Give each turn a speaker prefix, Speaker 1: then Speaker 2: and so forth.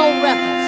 Speaker 1: Of
Speaker 2: Blue